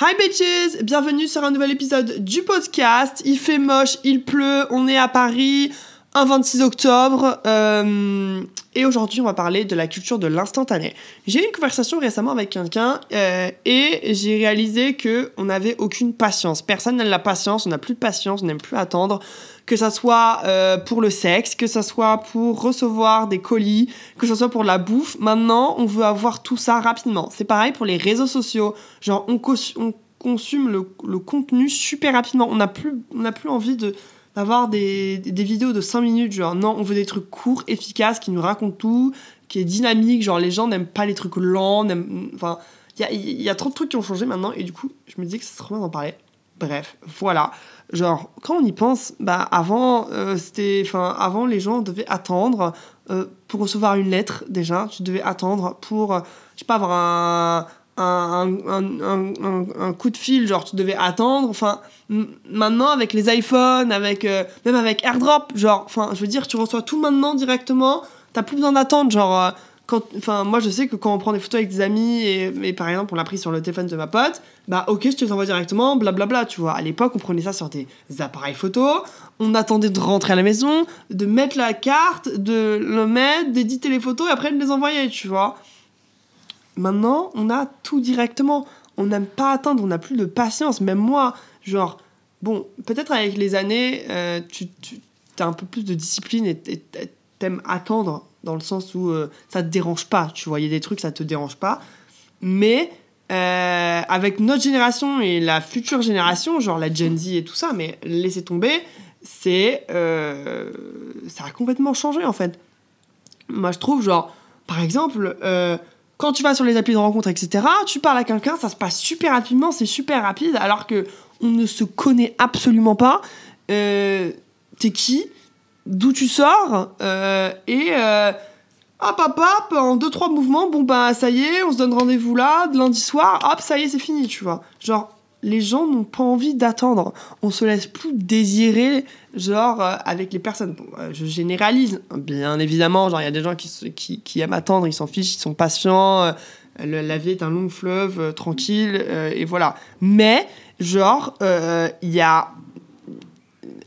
Hi bitches, bienvenue sur un nouvel épisode du podcast. Il fait moche, il pleut, on est à Paris, un 26 octobre, euh, et aujourd'hui on va parler de la culture de l'instantané. J'ai eu une conversation récemment avec quelqu'un euh, et j'ai réalisé que on n'avait aucune patience. Personne n'a la patience, on n'a plus de patience, on n'aime plus attendre que ça soit euh, pour le sexe, que ça soit pour recevoir des colis, que ça soit pour la bouffe. Maintenant, on veut avoir tout ça rapidement. C'est pareil pour les réseaux sociaux. Genre, on, consomme le, contenu super rapidement. On n'a plus, on plus envie de d'avoir des, des, vidéos de 5 minutes. Genre, non, on veut des trucs courts, efficaces, qui nous racontent tout, qui est dynamique. Genre, les gens n'aiment pas les trucs lents. Enfin, il y a, y a trop de trucs qui ont changé maintenant. Et du coup, je me disais que c'est trop bien d'en parler. Bref, voilà. Genre, quand on y pense, bah avant, euh, c'était, enfin, avant les gens devaient attendre euh, pour recevoir une lettre déjà. Tu devais attendre pour, euh, je sais pas, avoir un, un, un, un, un, coup de fil, genre tu devais attendre. Enfin, maintenant avec les iPhones, avec même avec AirDrop, genre, enfin, je veux dire, tu reçois tout maintenant directement. T'as plus besoin d'attendre, genre enfin, moi, je sais que quand on prend des photos avec des amis, et, par exemple, on l'a pris sur le téléphone de ma pote, bah, ok, je te les envoie directement, blablabla, tu vois. À l'époque, on prenait ça sur des appareils photo, on attendait de rentrer à la maison, de mettre la carte, de le mettre, d'éditer les photos, et après de les envoyer, tu vois. Maintenant, on a tout directement. On n'aime pas attendre, on n'a plus de patience. Même moi, genre, bon, peut-être avec les années, euh, tu, tu as un peu plus de discipline et t'aimes attendre dans le sens où euh, ça te dérange pas, tu a des trucs, ça te dérange pas. Mais euh, avec notre génération et la future génération, genre la Gen Z et tout ça, mais laissez tomber, c'est. Euh, ça a complètement changé en fait. Moi je trouve, genre, par exemple, quand tu vas sur les applis de rencontre, etc., tu parles à quelqu'un, ça se passe super rapidement, c'est super rapide, alors que on ne se connaît absolument pas. T'es qui d'où tu sors euh, et euh, hop hop hop en deux trois mouvements bon bah ça y est on se donne rendez-vous là lundi soir hop ça y est c'est fini tu vois genre les gens n'ont pas envie d'attendre on se laisse plus désirer genre euh, avec les personnes je généralise bien évidemment genre il y a des gens qui, qui, aiment attendre ils s'en fichent ils sont patients la vie est un long fleuve tranquille et voilà mais genre il y a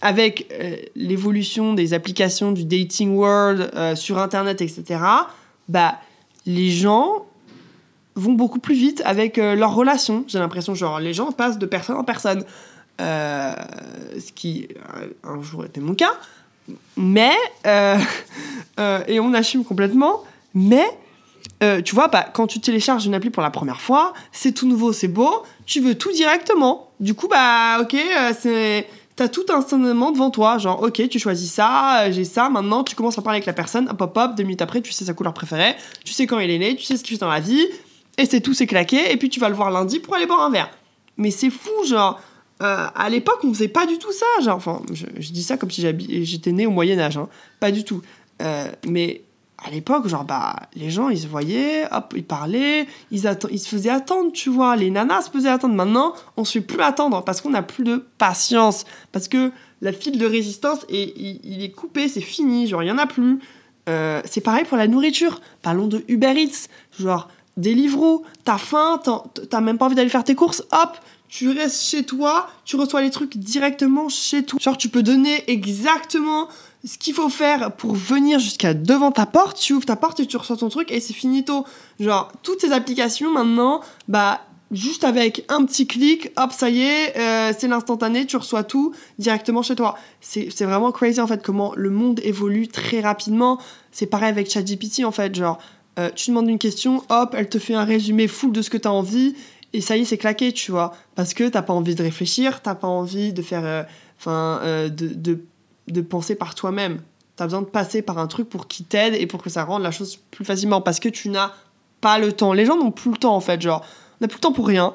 avec euh, l'évolution des applications du dating world euh, sur Internet, etc., bah, les gens vont beaucoup plus vite avec euh, leurs relations. J'ai l'impression, genre, les gens passent de personne en personne. ce qui, un jour, était mon cas. Mais, et on assume complètement, mais, tu vois, bah, quand tu télécharges une appli pour la première fois, c'est tout nouveau, c'est beau, tu veux tout directement. Du coup, bah, ok, c'est t'as tout instantanément devant toi. Genre, ok, tu choisis ça, euh, j'ai ça, maintenant tu commences à parler avec la personne, hop hop hop, deux minutes après, tu sais sa couleur préférée, tu sais quand il est né, tu sais ce qu'il fait dans la vie, et c'est tout, c'est claqué, et puis tu vas le voir lundi pour aller boire un verre. Mais c'est fou, genre. Euh, à l'époque, on faisait pas du tout ça. Genre, enfin, je, dis ça comme si j'étais né au Moyen-Âge, hein. Pas du tout. Euh, mais à l'époque, genre, bah, les gens, ils se voyaient, hop, ils parlaient, ils, ils se faisaient attendre, tu vois. Les nanas se faisaient attendre. Maintenant, on se fait plus attendre parce qu'on n'a plus de patience. Parce que la file de résistance, est, il, est coupé, c'est fini, genre, il y en a plus. Euh, c'est pareil pour la nourriture. Parlons de Uber Eats. Genre, Deliveroo, t'as faim, t'as même pas envie d'aller faire tes courses, hop, tu restes chez toi, tu reçois les trucs directement chez toi. Genre, tu peux donner exactement ce qu'il faut faire pour venir jusqu'à devant ta porte, tu ouvres ta porte et tu reçois ton truc et c'est finito. Genre, toutes ces applications maintenant, bah, juste avec un petit clic, hop, ça y est, euh, c'est l'instantané, tu reçois tout directement chez toi. C'est vraiment crazy en fait comment le monde évolue très rapidement. C'est pareil avec ChatGPT en fait, genre, euh, tu demandes une question, hop, elle te fait un résumé full de ce que tu as envie et ça y est, c'est claqué, tu vois. Parce que t'as pas envie de réfléchir, t'as pas envie de faire. Euh, enfin, de, de de penser par toi-même. Tu as besoin de passer par un truc pour qu'il t'aide et pour que ça rende la chose plus facilement parce que tu n'as pas le temps. Les gens n'ont plus le temps en fait, genre, on n'a plus le temps pour rien.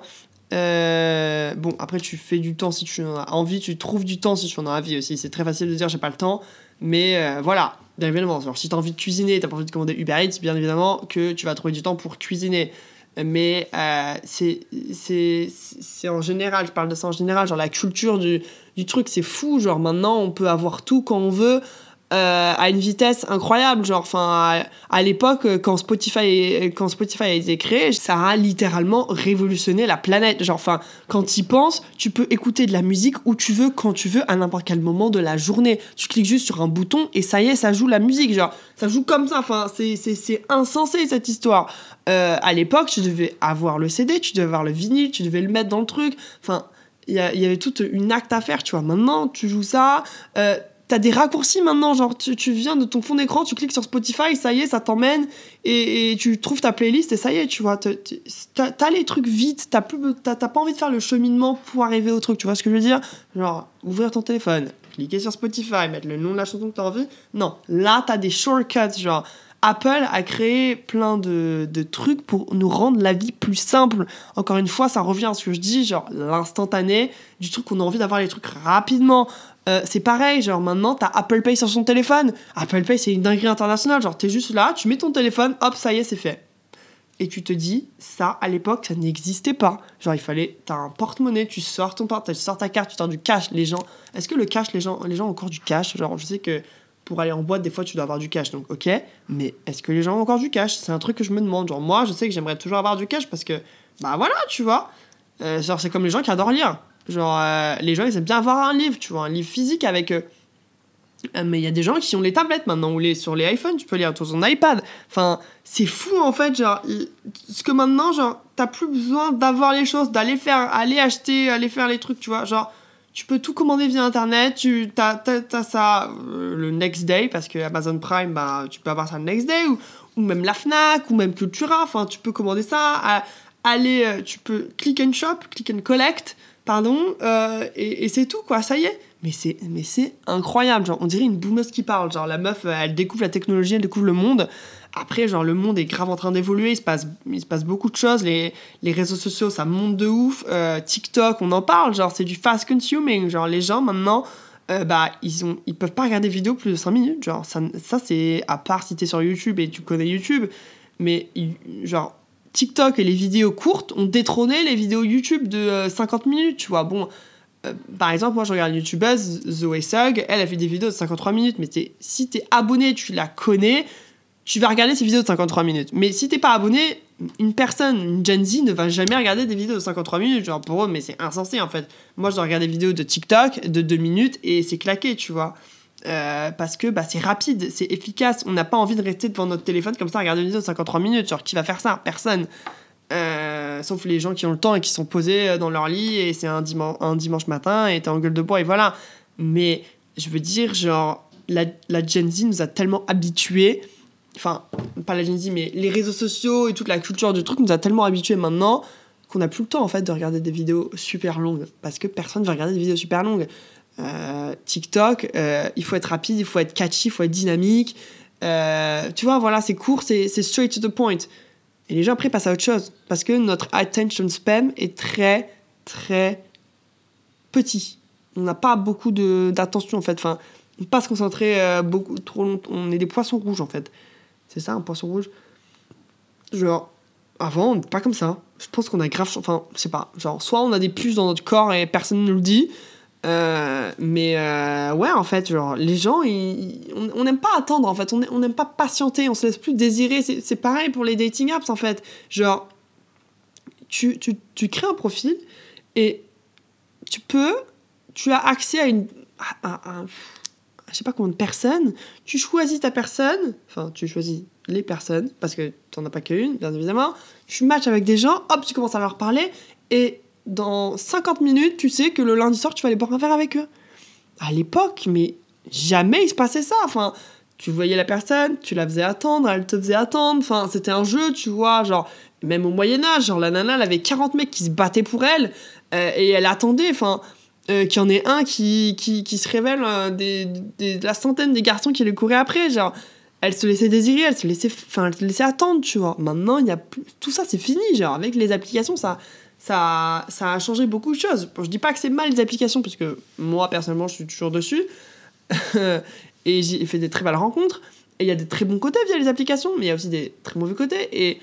Euh, bon, après, tu fais du temps si tu en as envie, tu trouves du temps si tu en as envie aussi. C'est très facile de dire j'ai pas le temps, mais euh, voilà, bien évidemment. Genre, si tu as envie de cuisiner, tu pas envie de commander Uber Eats, bien évidemment que tu vas trouver du temps pour cuisiner. Mais euh, c'est en général, je parle de ça en général, genre la culture du, du truc, c'est fou. Genre maintenant, on peut avoir tout quand on veut. Euh, à une vitesse incroyable. Genre, enfin, à, l'époque, euh, quand Spotify, quand Spotify a été créé, ça a littéralement révolutionné la planète. Genre, enfin, quand tu y penses, tu peux écouter de la musique où tu veux, quand tu veux, à n'importe quel moment de la journée. Tu cliques juste sur un bouton et ça y est, ça joue la musique. Genre, ça joue comme ça. Enfin, c'est insensé cette histoire. Euh, à l'époque, tu devais avoir le CD, tu devais avoir le vinyle, tu devais le mettre dans le truc. Enfin, il y, avait toute une acte à faire, tu vois. Maintenant, tu joues ça. Euh, T'as des raccourcis maintenant, genre tu, tu, viens de ton fond d'écran, tu cliques sur Spotify, ça y est, ça t'emmène et, et, tu trouves ta playlist et ça y est, tu vois. T'as as les trucs vite, t'as pas envie de faire le cheminement pour arriver au truc, tu vois ce que je veux dire? Genre, ouvrir ton téléphone, cliquer sur Spotify, mettre le nom de la chanson que t'as envie. Non, là t'as des shortcuts, genre. Apple a créé plein de, de, trucs pour nous rendre la vie plus simple. Encore une fois, ça revient à ce que je dis, genre l'instantané, du truc qu'on a envie d'avoir les trucs rapidement. Euh, c'est pareil, genre maintenant t'as Apple Pay sur son téléphone. Apple Pay c'est une dinguerie internationale, genre t'es juste là, tu mets ton téléphone, hop, ça y est, c'est fait. Et tu te dis, ça à l'époque ça n'existait pas. Genre il fallait, t'as un porte-monnaie, tu sors ton porte, tu sors ta carte, tu sors du cash. Les gens, est-ce que le cash, les gens, les gens ont encore du cash? Genre je sais que pour aller en boîte, des fois tu dois avoir du cash, donc ok, mais est-ce que les gens ont encore du cash? C'est un truc que je me demande. Genre moi je sais que j'aimerais toujours avoir du cash parce que, bah voilà, tu vois. Euh, genre c'est comme les gens qui adorent lire. Genre, euh, les gens, ils aiment bien avoir un livre, tu vois, un livre physique avec eux. Euh, mais il y a des gens qui ont les tablettes maintenant, ou les, sur les iPhones, tu peux lire sur ton iPad. Enfin, c'est fou en fait, genre, ce que maintenant, genre, t'as plus besoin d'avoir les choses, d'aller faire, aller acheter, aller faire les trucs, tu vois. Genre, tu peux tout commander via internet, tu as, ça euh, le next day, parce que Amazon Prime, bah, tu peux avoir ça le next day, ou, ou même la Fnac, ou même Cultura, enfin, tu peux commander ça, aller, tu peux click and shop, click and collect pardon, euh, et, c'est tout, quoi, ça y est. Mais c'est, mais c'est incroyable, genre, on dirait une boumeuse qui parle. Genre, la meuf, elle découvre la technologie, elle découvre le monde. Après, genre, le monde est grave en train d'évoluer, il se passe, il se passe beaucoup de choses. Les, les réseaux sociaux, ça monte de ouf. Euh, TikTok, on en parle, genre, c'est du fast consuming. Genre, les gens, maintenant, euh, bah, ils, ont, ils peuvent pas regarder des vidéos plus de 5 minutes. Genre, ça, ça c'est à part si t'es sur YouTube et tu connais YouTube. Mais, genre, TikTok et les vidéos courtes ont détrôné les vidéos YouTube de 50 euh, minutes, tu vois. Bon, euh, par exemple, moi je regarde une youtubeuse, Zoé Sugg, elle a fait des vidéos de 53 minutes, mais si t'es abonné, tu la connais, tu vas regarder ses vidéos de 53 minutes. Mais si t'es pas abonné, une personne, une Gen Z ne va jamais regarder des vidéos de 53 minutes, genre pour eux, mais c'est insensé en fait. Moi je dois regarder des vidéos de TikTok de 2 minutes et c'est claqué, tu vois. Euh, parce que bah, c'est rapide, c'est efficace. On n'a pas envie de rester devant notre téléphone comme ça, regarder une vidéo de 53 minutes. Genre, qui va faire ça? Personne. Euh, sauf les gens qui ont le temps et qui sont posés euh, dans leur lit et c'est un, dimanche, un dimanche matin et t'es en gueule de bois et voilà. Mais je veux dire, genre, la, la Gen Z nous a tellement habitués. Enfin, pas la Gen Z, mais les réseaux sociaux et toute la culture du truc nous a tellement habitués maintenant qu'on n'a plus le temps en fait de regarder des vidéos super longues parce que personne ne veut regarder des vidéos super longues. Euh, TikTok, euh, il faut être rapide, il faut être catchy, il faut être dynamique. Euh, tu vois, voilà, c'est court, c'est straight to the point. Et les gens après passent à autre chose. Parce que notre attention spam est très, très petit. On n'a pas beaucoup d'attention en fait. Enfin, on ne pas se concentrer beaucoup trop longtemps. On est des poissons rouges en fait. C'est ça, un poisson rouge Genre, avant, on n'est pas comme ça. Je pense qu'on a grave. Enfin, je sais pas. Genre, soit on a des puces dans notre corps et personne ne nous le dit, euh, mais euh, ouais, en fait, genre, les gens, on n'aime pas attendre, en fait. On n'aime pas patienter, on se laisse plus désirer. C'est pareil pour les dating apps, en fait. Genre, tu, tu, tu, crées un profil et tu peux, tu as accès à une. À, je sais pas combien de personnes. Tu choisis ta personne, enfin, tu choisis les personnes, parce que tu n'en as pas qu'une, bien évidemment. Tu matches avec des gens, hop, tu commences à leur parler et dans 50 minutes, tu sais que le lundi soir, tu vas aller boire un verre avec eux. À l'époque, mais jamais il se passait ça. Enfin, tu voyais la personne, tu la faisais attendre, elle te faisait attendre. Enfin, c'était un jeu, tu vois. Genre, même au Moyen-Âge, genre, la nana, elle avait 40 mecs qui se battaient pour elle euh, et elle attendait. Enfin, euh, qu'il y en ait un qui, qui, qui se révèle euh, des, des, de la centaine des garçons qui lui couraient après. Genre, elle se laissait désirer, elle se laissait, enfin, elle se laissait attendre, tu vois. Maintenant, il y a plus... tout ça, c'est fini. Genre, avec les applications, ça ça, ça a changé beaucoup de choses. Je dis pas que c'est mal les applications, parce que moi, personnellement, je suis toujours dessus. et j'ai fait des très belles rencontres. Et il y a des très bons côtés via les applications, mais il y a aussi des très mauvais côtés. Et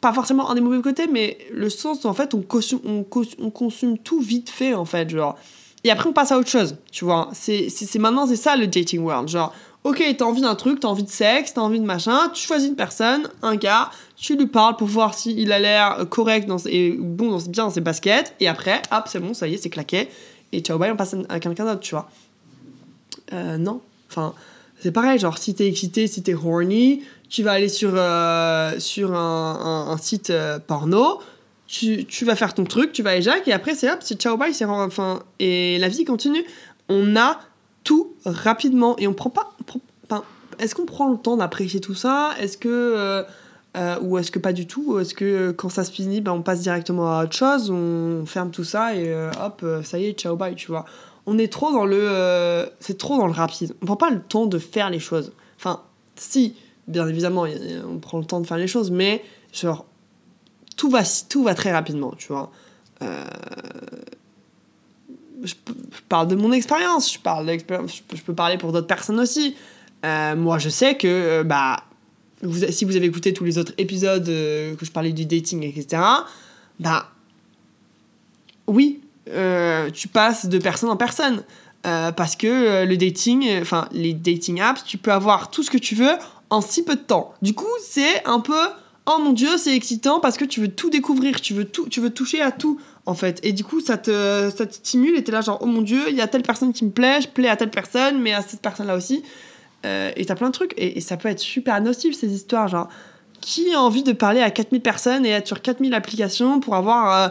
pas forcément un des mauvais côtés, mais le sens, en fait, on consomme, on, on consomme tout vite fait, en fait. Genre. Et après, on passe à autre chose, tu vois. C'est maintenant, c'est ça le dating world. Genre, Ok, t'as envie d'un truc, t'as envie de sexe, t'as envie de machin, tu choisis une personne, un gars, tu lui parles pour voir s'il a l'air correct dans, et bon, dans, bien dans ses baskets, et après, hop, c'est bon, ça y est, c'est claqué, et ciao, bye, on passe à quelqu'un d'autre, tu vois. Euh, non. Enfin, c'est pareil, genre, si t'es excité, si t'es horny, tu vas aller sur, euh, sur un, site euh, porno, tu, tu, vas faire ton truc, tu vas éjac, et après, c'est hop, c'est ciao, bye, c'est enfin, et la vie continue. On a tout rapidement et on prend pas. est-ce qu'on prend le temps d'apprécier tout ça? Est-ce que. Euh, euh, ou est-ce que pas du tout? Est-ce que euh, quand ça se finit, ben, on passe directement à autre chose On ferme tout ça et hop, ça y est, ciao, bye, tu vois. On est trop dans le. c'est trop dans le rapide. On prend pas le temps de faire les choses. Enfin, si, bien évidemment, on prend le temps de faire les choses, mais genre, tout va, tout va très rapidement, tu vois. Euh, je, parle de mon expérience, je, parle je, peux parler pour d'autres personnes aussi. Euh, moi, je sais que, euh, bah, si vous avez écouté tous les autres épisodes euh, que je parlais du dating, etc., bah, oui, tu passes de personne en personne. parce que le dating, enfin, les dating apps, tu peux avoir tout ce que tu veux en si peu de temps. Du coup, c'est un peu oh mon dieu, c'est excitant parce que tu veux tout découvrir, tu veux tout, tu veux toucher à tout en fait. Et du coup, ça te, ça te stimule et t'es là genre, oh mon dieu, il y a telle personne qui me plaît, je plais à telle personne, mais à cette personne-là aussi. Euh, et t'as plein de trucs. Et, ça peut être super nocif, ces histoires. Genre, qui a envie de parler à 4000 personnes et être sur 4000 applications pour avoir euh,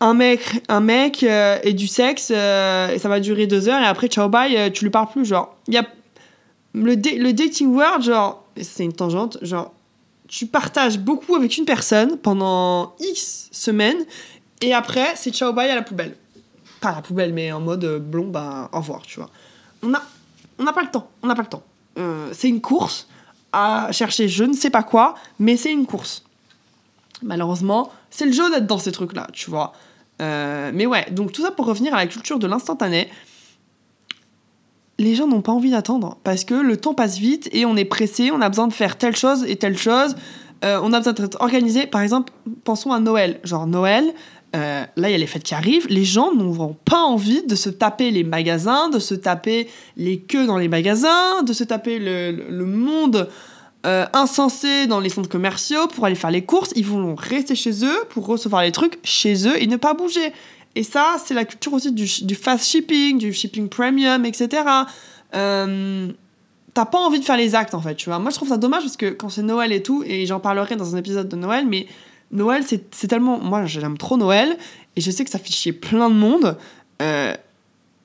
un mec, un mec euh, et du sexe, et ça va durer deux heures, et après, ciao, bye, tu lui parles plus. Genre, il y a le, le dating world, genre, c'est une tangente, genre, tu partages beaucoup avec une personne pendant X semaines et après c'est ciao bye à la poubelle. Pas à la poubelle mais en mode blond bah au revoir tu vois. On a on n'a pas le temps, on n'a pas le temps. Euh, c'est une course à chercher je ne sais pas quoi mais c'est une course. Malheureusement c'est le jeu d'être dans ces trucs là tu vois. Euh, mais ouais donc tout ça pour revenir à la culture de l'instantané les gens n'ont pas envie d'attendre parce que le temps passe vite et on est pressé, on a besoin de faire telle chose et telle chose. Euh, on a besoin d'être organisé. Par exemple, pensons à Noël. Genre Noël, euh, là il y a les fêtes qui arrivent. Les gens n'auront pas envie de se taper les magasins, de se taper les queues dans les magasins, de se taper le, monde euh, insensé dans les centres commerciaux pour aller faire les courses. Ils vont rester chez eux pour recevoir les trucs chez eux et ne pas bouger. Et ça, c'est la culture aussi du, fast shipping, du shipping premium, etc. Euh, T'as pas envie de faire les actes, en fait, tu vois. Moi, je trouve ça dommage parce que quand c'est Noël et tout, et j'en parlerai dans un épisode de Noël, mais Noël, c'est tellement... Moi, j'aime trop Noël, et je sais que ça fait chier plein de monde. Euh,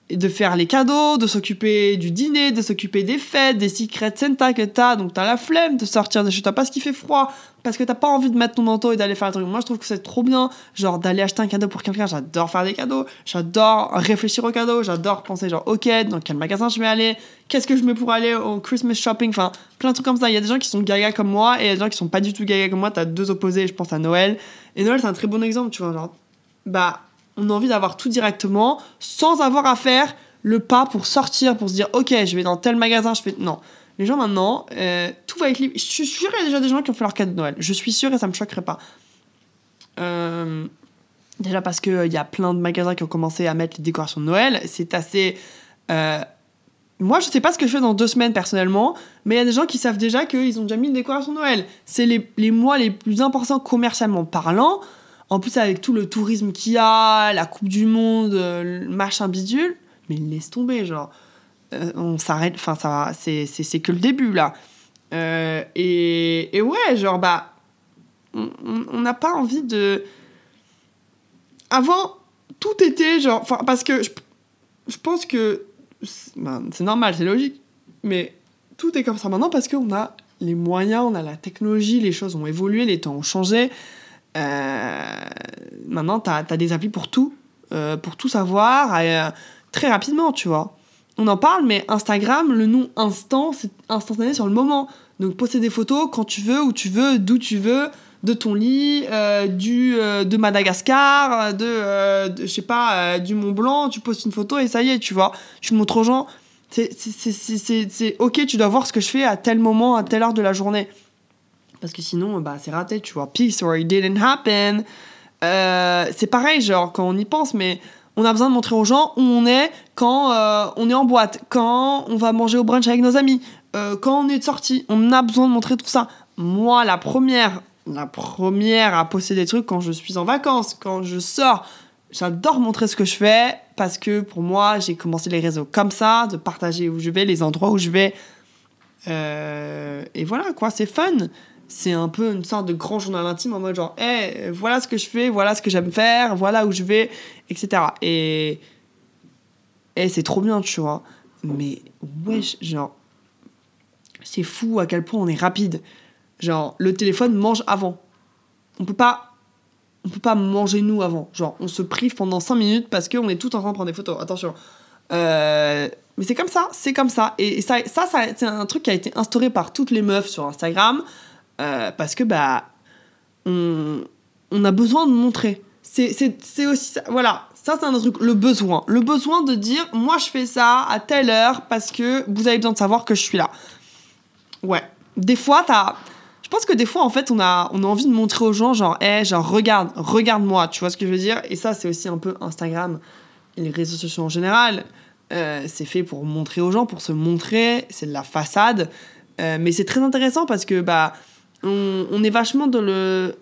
de faire les cadeaux, de s'occuper du dîner, de s'occuper des fêtes, des secrets Santa que t'as, donc t'as la flemme de sortir de chez toi parce qu'il fait froid, parce que t'as pas envie de mettre ton manteau et d'aller faire un truc. Moi, je trouve que c'est trop bien, genre d'aller acheter un cadeau pour quelqu'un. J'adore faire des cadeaux, j'adore réfléchir aux cadeaux, j'adore penser genre, ok, dans quel magasin je vais aller, qu'est-ce que je mets pour aller au Christmas shopping, enfin, plein de trucs comme ça. Il y a des gens qui sont gaga comme moi et il y a des gens qui sont pas du tout gaga comme moi. T'as deux opposés, je pense à Noël. Et Noël, c'est un très bon exemple, tu vois, genre, bah, on a envie d'avoir tout directement sans avoir à faire le pas pour sortir, pour se dire ok, je vais dans tel magasin, je fais. Non. Les gens maintenant, euh, tout va être libre. Je suis sûre qu'il y a déjà des gens qui ont fait leur cadeau de Noël. Je suis sûre et ça me choquerait pas. Euh, déjà parce qu'il il y a plein de magasins qui ont commencé à mettre les décorations de Noël. C'est assez. Euh, moi, je sais pas ce que je fais dans deux semaines personnellement, mais il y a des gens qui savent déjà qu'ils ont déjà mis une décoration de Noël. C'est les mois les plus importants commercialement parlant. En plus, avec tout le tourisme qu'il y a, la Coupe du Monde, machin bidule, mais laisse tomber, genre. Euh, on s'arrête, enfin, ça c'est, c'est, que le début, là. Euh, et, et, ouais, genre, bah, on n'a pas envie de. Avant, tout était genre. Parce que je, je pense que. Ben, c'est normal, c'est logique. Mais tout est comme ça maintenant parce qu'on a les moyens, on a la technologie, les choses ont évolué, les temps ont changé. Euh, maintenant, tu as, des applis pour tout, pour tout savoir, très rapidement, tu vois. On en parle, mais Instagram, le nom instant, c'est instantané sur le moment. Donc poster des photos quand tu veux, où tu veux, d'où tu veux, de ton lit, euh, du, euh, de Madagascar, de, euh, je sais pas, du Mont Blanc, tu postes une photo et ça y est, tu vois. Tu montres aux gens, c'est ok, tu dois voir ce que je fais à tel moment, à telle heure de la journée. Parce que sinon, bah, c'est raté, tu vois. Peace or it didn't happen. c'est pareil, genre, quand on y pense, mais on a besoin de montrer aux gens où on est quand euh, on est en boîte, quand on va manger au brunch avec nos amis, euh, quand on est de sortie. On a besoin de montrer tout ça. Moi, la première, la première à poster des trucs quand je suis en vacances, quand je sors, j'adore montrer ce que je fais parce que pour moi, j'ai commencé les réseaux comme ça, de partager où je vais, les endroits où je vais. Euh, et voilà, quoi, c'est fun. C'est un peu une sorte de grand journal intime en mode genre, hé, voilà ce que je fais, voilà ce que j'aime faire, voilà où je vais, etc. Et, et c'est trop bien, tu vois. Mais wesh, genre, c'est fou à quel point on est rapide. Genre, le téléphone mange avant. On peut pas on peut pas manger nous avant. Genre, on se prive pendant 5 minutes parce qu'on est tout en train de prendre des photos. Attention. Euh, mais c'est comme ça, c'est comme ça. Et, ça, ça, c'est un truc qui a été instauré par toutes les meufs sur Instagram euh, parce que, bah, on, on, a besoin de montrer. C'est aussi ça. Voilà, ça, c'est un truc, le besoin. Le besoin de dire, moi, je fais ça à telle heure parce que vous avez besoin de savoir que je suis là. Ouais. Des fois, t'as je pense que des fois, en fait, on a, on a envie de montrer aux gens, genre, hé, genre, regarde, regarde-moi, tu vois ce que je veux dire? Et ça, c'est aussi un peu Instagram et les réseaux sociaux en général. Euh, c'est fait pour montrer aux gens, pour se montrer, c'est de la façade. Euh, mais c'est très intéressant parce que, bah, on, on est vachement dans le.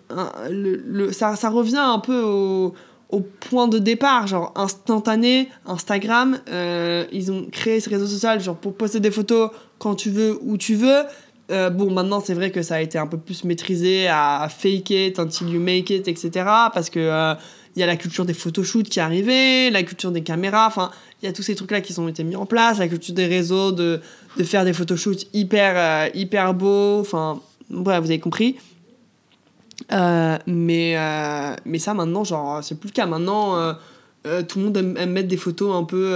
le, ça, ça, revient un peu au, au, point de départ, genre instantané, Instagram. Euh, ils ont créé ce réseau social, genre, pour poster des photos quand tu veux, où tu veux. Euh, bon, maintenant, c'est vrai que ça a été un peu plus maîtrisé à fake it until you make it, etc. Parce que euh, il y a la culture des photoshoots qui est arrivée, la culture des caméras, enfin, il y a tous ces trucs-là qui ont été mis en place, la culture des réseaux, de, de faire des photoshoots hyper, hyper beaux, enfin, bref, vous avez compris. mais, mais ça, maintenant, genre, c'est plus le cas. Maintenant, tout le monde aime, mettre des photos un peu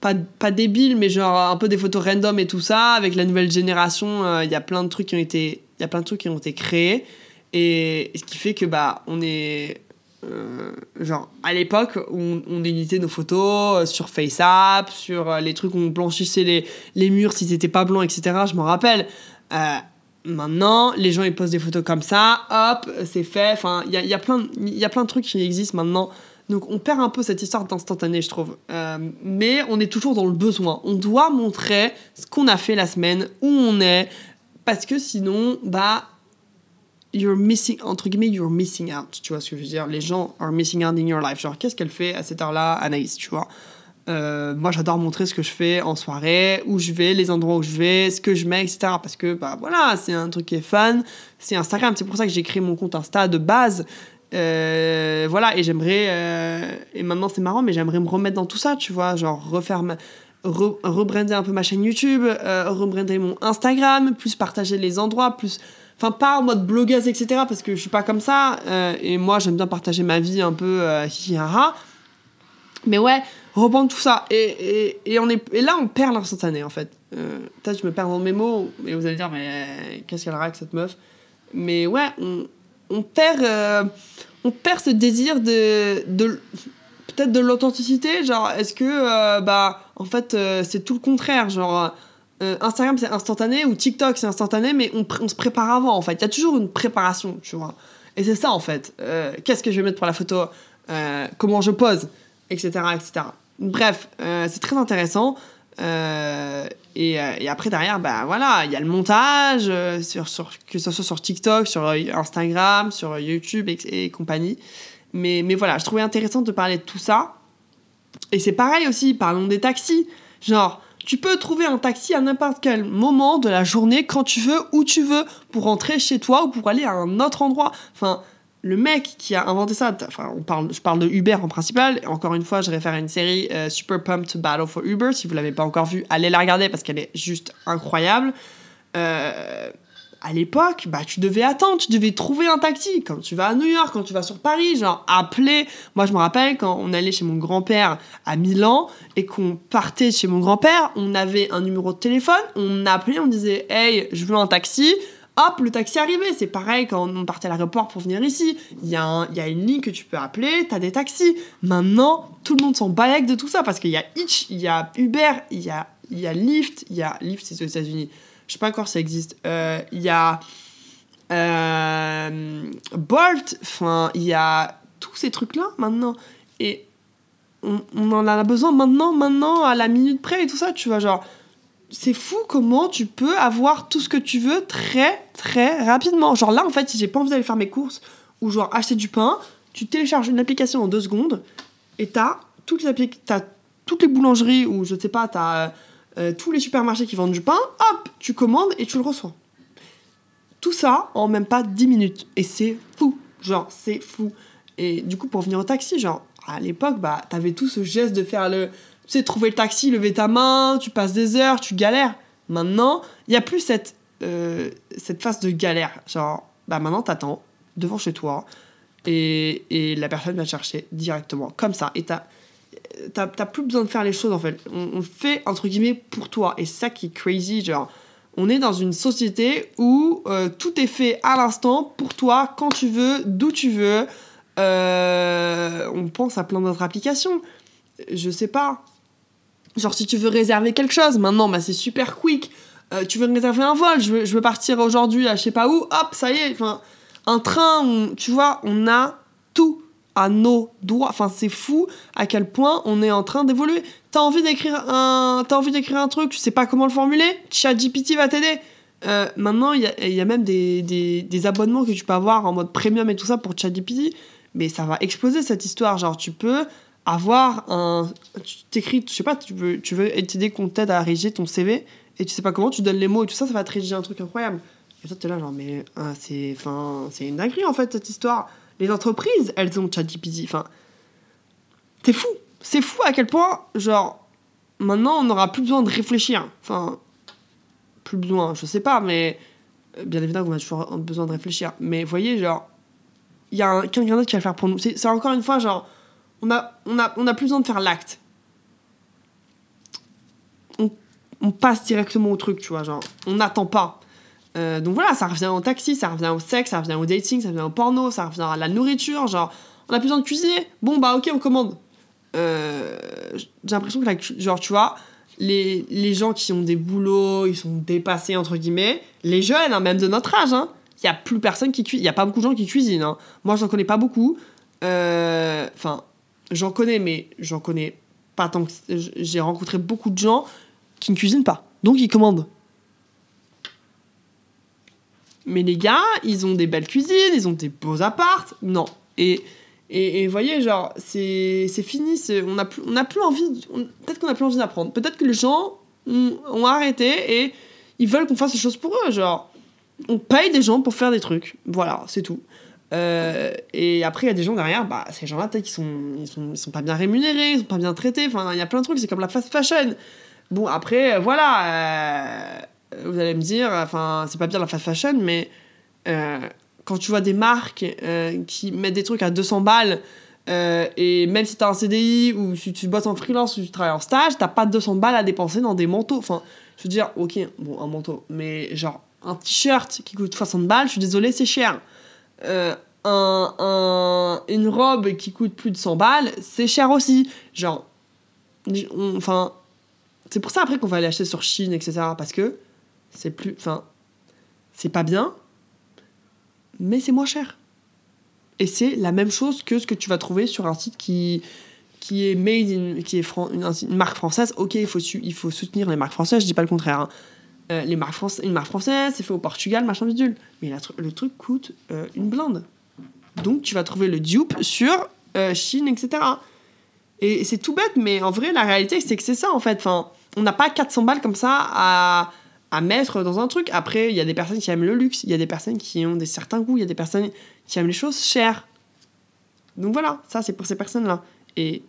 pas, pas débile, mais genre un peu des photos random et tout ça. Avec la nouvelle génération, euh, il y a plein de trucs qui ont été, y a plein de trucs qui ont été créés. Et, ce qui fait que, bah, on est. Euh, genre, à l'époque, on, on éditait nos photos euh, sur FaceApp, sur les trucs où on blanchissait les, les murs s'ils n'étaient pas blancs, etc. Je m'en rappelle. Maintenant, les gens ils posent des photos comme ça, hop, c'est fait. Enfin, il y a, y, a plein, y a plein de trucs qui existent maintenant donc on perd un peu cette histoire d'instantané, je trouve. Euh, mais on est toujours dans le besoin. On doit montrer ce qu'on a fait la semaine, où on est, parce que sinon, bah, you're missing, entre guillemets, you're missing out. Tu vois ce que je veux dire? Les gens are missing out in your life. Genre, qu'est-ce qu'elle fait à cette heure-là, Anaïs, tu vois? Euh, moi, j'adore montrer ce que je fais en soirée, où je vais, les endroits où je vais, ce que je mets, etc. Parce que, bah voilà, c'est un truc qui est fun. C'est Instagram. C'est pour ça que j'ai créé mon compte Insta de base. Euh, voilà, et j'aimerais. Euh, et maintenant, c'est marrant, mais j'aimerais me remettre dans tout ça, tu vois. Genre, refaire rebrander un peu ma chaîne YouTube, rebrander mon Instagram, plus partager les endroits, plus. Enfin, pas en mode blogueuse, etc., parce que je suis pas comme ça. et moi, j'aime bien partager ma vie un peu hihiha. Mais ouais, reprendre tout ça. Et, et, on est, et là, on perd l'instantané, en fait. Peut-être je me perds dans mes mots, et vous allez dire, mais qu'est-ce qu'elle a cette meuf? Mais ouais, on, on perd, euh, on perd ce désir de, de peut-être de l'authenticité. Genre, est-ce que, euh, bah, en fait, euh, c'est tout le contraire. Genre, Instagram, c'est instantané, ou TikTok, c'est instantané, mais on, on, se prépare avant, en fait. Il y a toujours une préparation, tu vois. Et c'est ça, en fait. Qu'est-ce que je vais mettre pour la photo? Comment je pose? Etc. etc. Bref, c'est très intéressant. Euh, et, euh, et, après, derrière, bah, voilà, il y a le montage, euh, sur, sur, que ce soit sur TikTok, sur Instagram, sur YouTube et, compagnie. Mais, mais voilà, je trouvais intéressant de parler de tout ça. Et c'est pareil aussi, parlons des taxis. Genre, tu peux trouver un taxi à n'importe quel moment de la journée, quand tu veux, où tu veux, pour rentrer chez toi ou pour aller à un autre endroit. Enfin, le mec qui a inventé ça, enfin, on parle, je parle de Uber en principal. Encore une fois, je réfère à une série euh, Super Pumped Battle for Uber. Si vous l'avez pas encore vue, allez la regarder parce qu'elle est juste incroyable. Euh, à l'époque, bah, tu devais attendre, tu devais trouver un taxi. Quand tu vas à New York, quand tu vas sur Paris, genre appeler. Moi, je me rappelle quand on allait chez mon grand-père à Milan et qu'on partait chez mon grand-père, on avait un numéro de téléphone, on appelait, on disait Hey, je veux un taxi hop, le taxi est arrivé. C'est pareil quand on partait à l'aéroport pour venir ici. Il y, a une ligne que tu peux appeler, t'as des taxis. Maintenant, tout le monde s'en balèque de tout ça parce qu'il y a Hitch, il y a Uber, il y a, y a Lyft, il y a Lyft, c'est aux États-Unis. Je sais pas encore si ça existe. Euh, il y a euh, Bolt, enfin, il y a tous ces trucs-là maintenant. Et on en a besoin maintenant, maintenant, à la minute près et tout ça, tu vois, genre c'est fou comment tu peux avoir tout ce que tu veux très très rapidement. Genre là en fait si j'ai pas envie d'aller faire mes courses ou genre acheter du pain, tu télécharges une application en deux secondes et t'as toutes les t'as toutes les boulangeries ou je sais pas t'as euh, tous les supermarchés qui vendent du pain, hop tu commandes et tu le reçois. Tout ça en même pas 10 minutes et c'est fou. Genre c'est fou. Et du coup pour venir au taxi genre à l'époque bah t'avais tout ce geste de faire le sais, trouver le taxi, lever ta main, tu passes des heures, tu galères. Maintenant, il n'y a plus cette, euh, cette phase de galère. Genre, bah maintenant, t'attends devant chez toi et, et, la personne va te chercher directement, comme ça. Et t'as t'as plus besoin de faire les choses en fait. On, fait entre guillemets pour toi. Et c'est ça qui est crazy. Genre, on est dans une société où euh, tout est fait à l'instant pour toi, quand tu veux, d'où tu veux. Euh, on pense à plein d'autres applications. Je sais pas. Genre, si tu veux réserver quelque chose, maintenant, bah, c'est super quick. Euh, tu veux réserver un vol, je veux, partir aujourd'hui à je sais pas où, hop, ça y est. Enfin, un train, tu vois, on a tout à nos doigts. Enfin, c'est fou à quel point on est en train d'évoluer. T'as envie d'écrire un, as envie d'écrire un truc, tu sais pas comment le formuler, ChatGPT va t'aider. Euh, maintenant, il y a, y a, même des, des, des, abonnements que tu peux avoir en mode premium et tout ça pour ChatGPT. Mais ça va exploser cette histoire. Genre, tu peux avoir un. Tu t'écris, je sais pas, tu veux, tu veux t'aider qu'on t'aide à rédiger ton CV et tu sais pas comment, tu donnes les mots et tout ça, ça va te rédiger un truc incroyable. Et toi, t'es là, genre, mais ah, c'est, c'est une dinguerie en fait, cette histoire. Les entreprises, elles ont ChatGPT. Enfin, c'est fou. C'est fou à quel point, genre, maintenant, on n'aura plus besoin de réfléchir. Enfin, plus besoin, je sais pas, mais bien évidemment qu'on a toujours besoin de réfléchir. Mais voyez, genre, il y a quelqu'un d'autre qui va le faire pour nous. C'est encore une fois, genre, on a, on a, on a plus besoin de faire l'acte. On, passe directement au truc, tu vois, genre, on n'attend pas. Euh, donc voilà, ça revient au taxi, ça revient au sexe, ça revient au dating, ça revient au porno, ça revient à la nourriture, genre, on a plus besoin de cuisiner. Bon, bah ok, on commande. Euh, j'ai l'impression que, genre, tu vois, les, les, gens qui ont des boulots, ils sont dépassés, entre guillemets, les jeunes, hein, même de notre âge, hein, il n'y a plus personne qui cuisine, il n'y a pas beaucoup de gens qui cuisinent. Hein. Moi, j'en connais pas beaucoup. Euh, enfin, j'en connais, mais j'en connais pas tant que. J'ai rencontré beaucoup de gens qui ne cuisinent pas. Donc ils commandent. Mais les gars, ils ont des belles cuisines, ils ont des beaux apparts. Non. Et. Et, voyez, genre, c'est fini, on n'a plus envie, peut-être qu'on n'a plus envie d'apprendre. Peut-être que les gens ont, ont, arrêté et ils veulent qu'on fasse les choses pour eux. Genre, on paye des gens pour faire des trucs. Voilà, c'est tout. Euh, et après, il y a des gens derrière, bah, ces gens-là, ils sont, ils, sont, ils sont pas bien rémunérés, ils sont pas bien traités. Enfin, il y a plein de trucs, c'est comme la fast fashion. Bon, après, euh, voilà, euh, vous allez me dire, enfin, c'est pas bien la fast fashion, mais quand tu vois des marques qui mettent des trucs à 200 balles, et même si t'as un CDI ou si tu bosses en freelance ou tu travailles en stage, t'as pas 200 balles à dépenser dans des manteaux. Enfin, je veux dire, ok, bon, un manteau, mais genre, un t-shirt qui coûte 60 balles, je suis désolé, c'est cher. Euh, un, un, une robe qui coûte plus de 100 balles, c'est cher aussi. Genre, enfin, c'est pour ça après qu'on va aller acheter sur Chine, etc. Parce que c'est plus, enfin, c'est pas bien, mais c'est moins cher. Et c'est la même chose que ce que tu vas trouver sur un site qui, qui est made in, qui est une, marque française. Ok, il faut, il faut soutenir les marques françaises, je dis pas le contraire. Hein. Euh, les marques une marque française, c'est fait au Portugal, machin bidule. Mais le truc coûte euh, une blinde. Donc tu vas trouver le dupe sur euh, Chine, etc. Et c'est tout bête, mais en vrai, la réalité, c'est que c'est ça, en fait. Enfin, on n'a pas 400 balles comme ça à, mettre dans un truc. Après, il y a des personnes qui aiment le luxe, il y a des personnes qui ont des certains goûts, il y a des personnes qui aiment les choses chères. Donc voilà, ça, c'est pour ces personnes-là. Et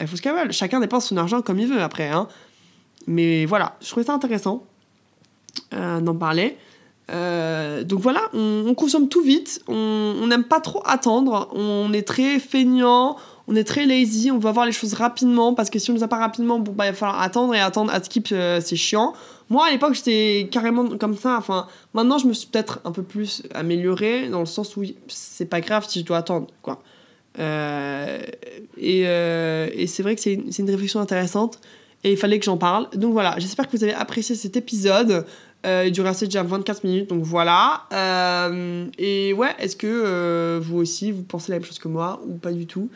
il faut ce qu'elles veulent. Chacun dépense son argent comme il veut, après. Hein. Mais voilà, je trouvais ça intéressant d'en parler. Euh, donc voilà, on, consomme tout vite, on n'aime pas trop attendre, on est très feignant, on est très lazy, on veut avoir les choses rapidement parce que si on ne les a pas rapidement, bah, il va falloir attendre et attendre à skip, euh, c'est chiant. Moi à l'époque j'étais carrément comme ça, enfin maintenant je me suis peut-être un peu plus améliorée dans le sens où c'est pas grave si je dois attendre quoi. et, et c'est vrai que c'est une, une réflexion intéressante et il fallait que j'en parle. Donc voilà, j'espère que vous avez apprécié cet épisode. Euh, il dure assez déjà 24 minutes, donc voilà. Euh, et ouais, est-ce que euh, vous aussi, vous pensez la même chose que moi ou pas du tout?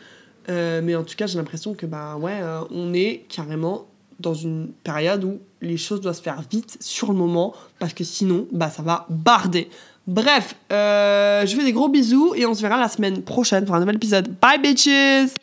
Euh, mais en tout cas, j'ai l'impression que, bah ouais, on est carrément dans une période où les choses doivent se faire vite sur le moment parce que sinon, bah ça va barder. Bref, je fais des gros bisous et on se verra la semaine prochaine pour un nouvel épisode. Bye bitches!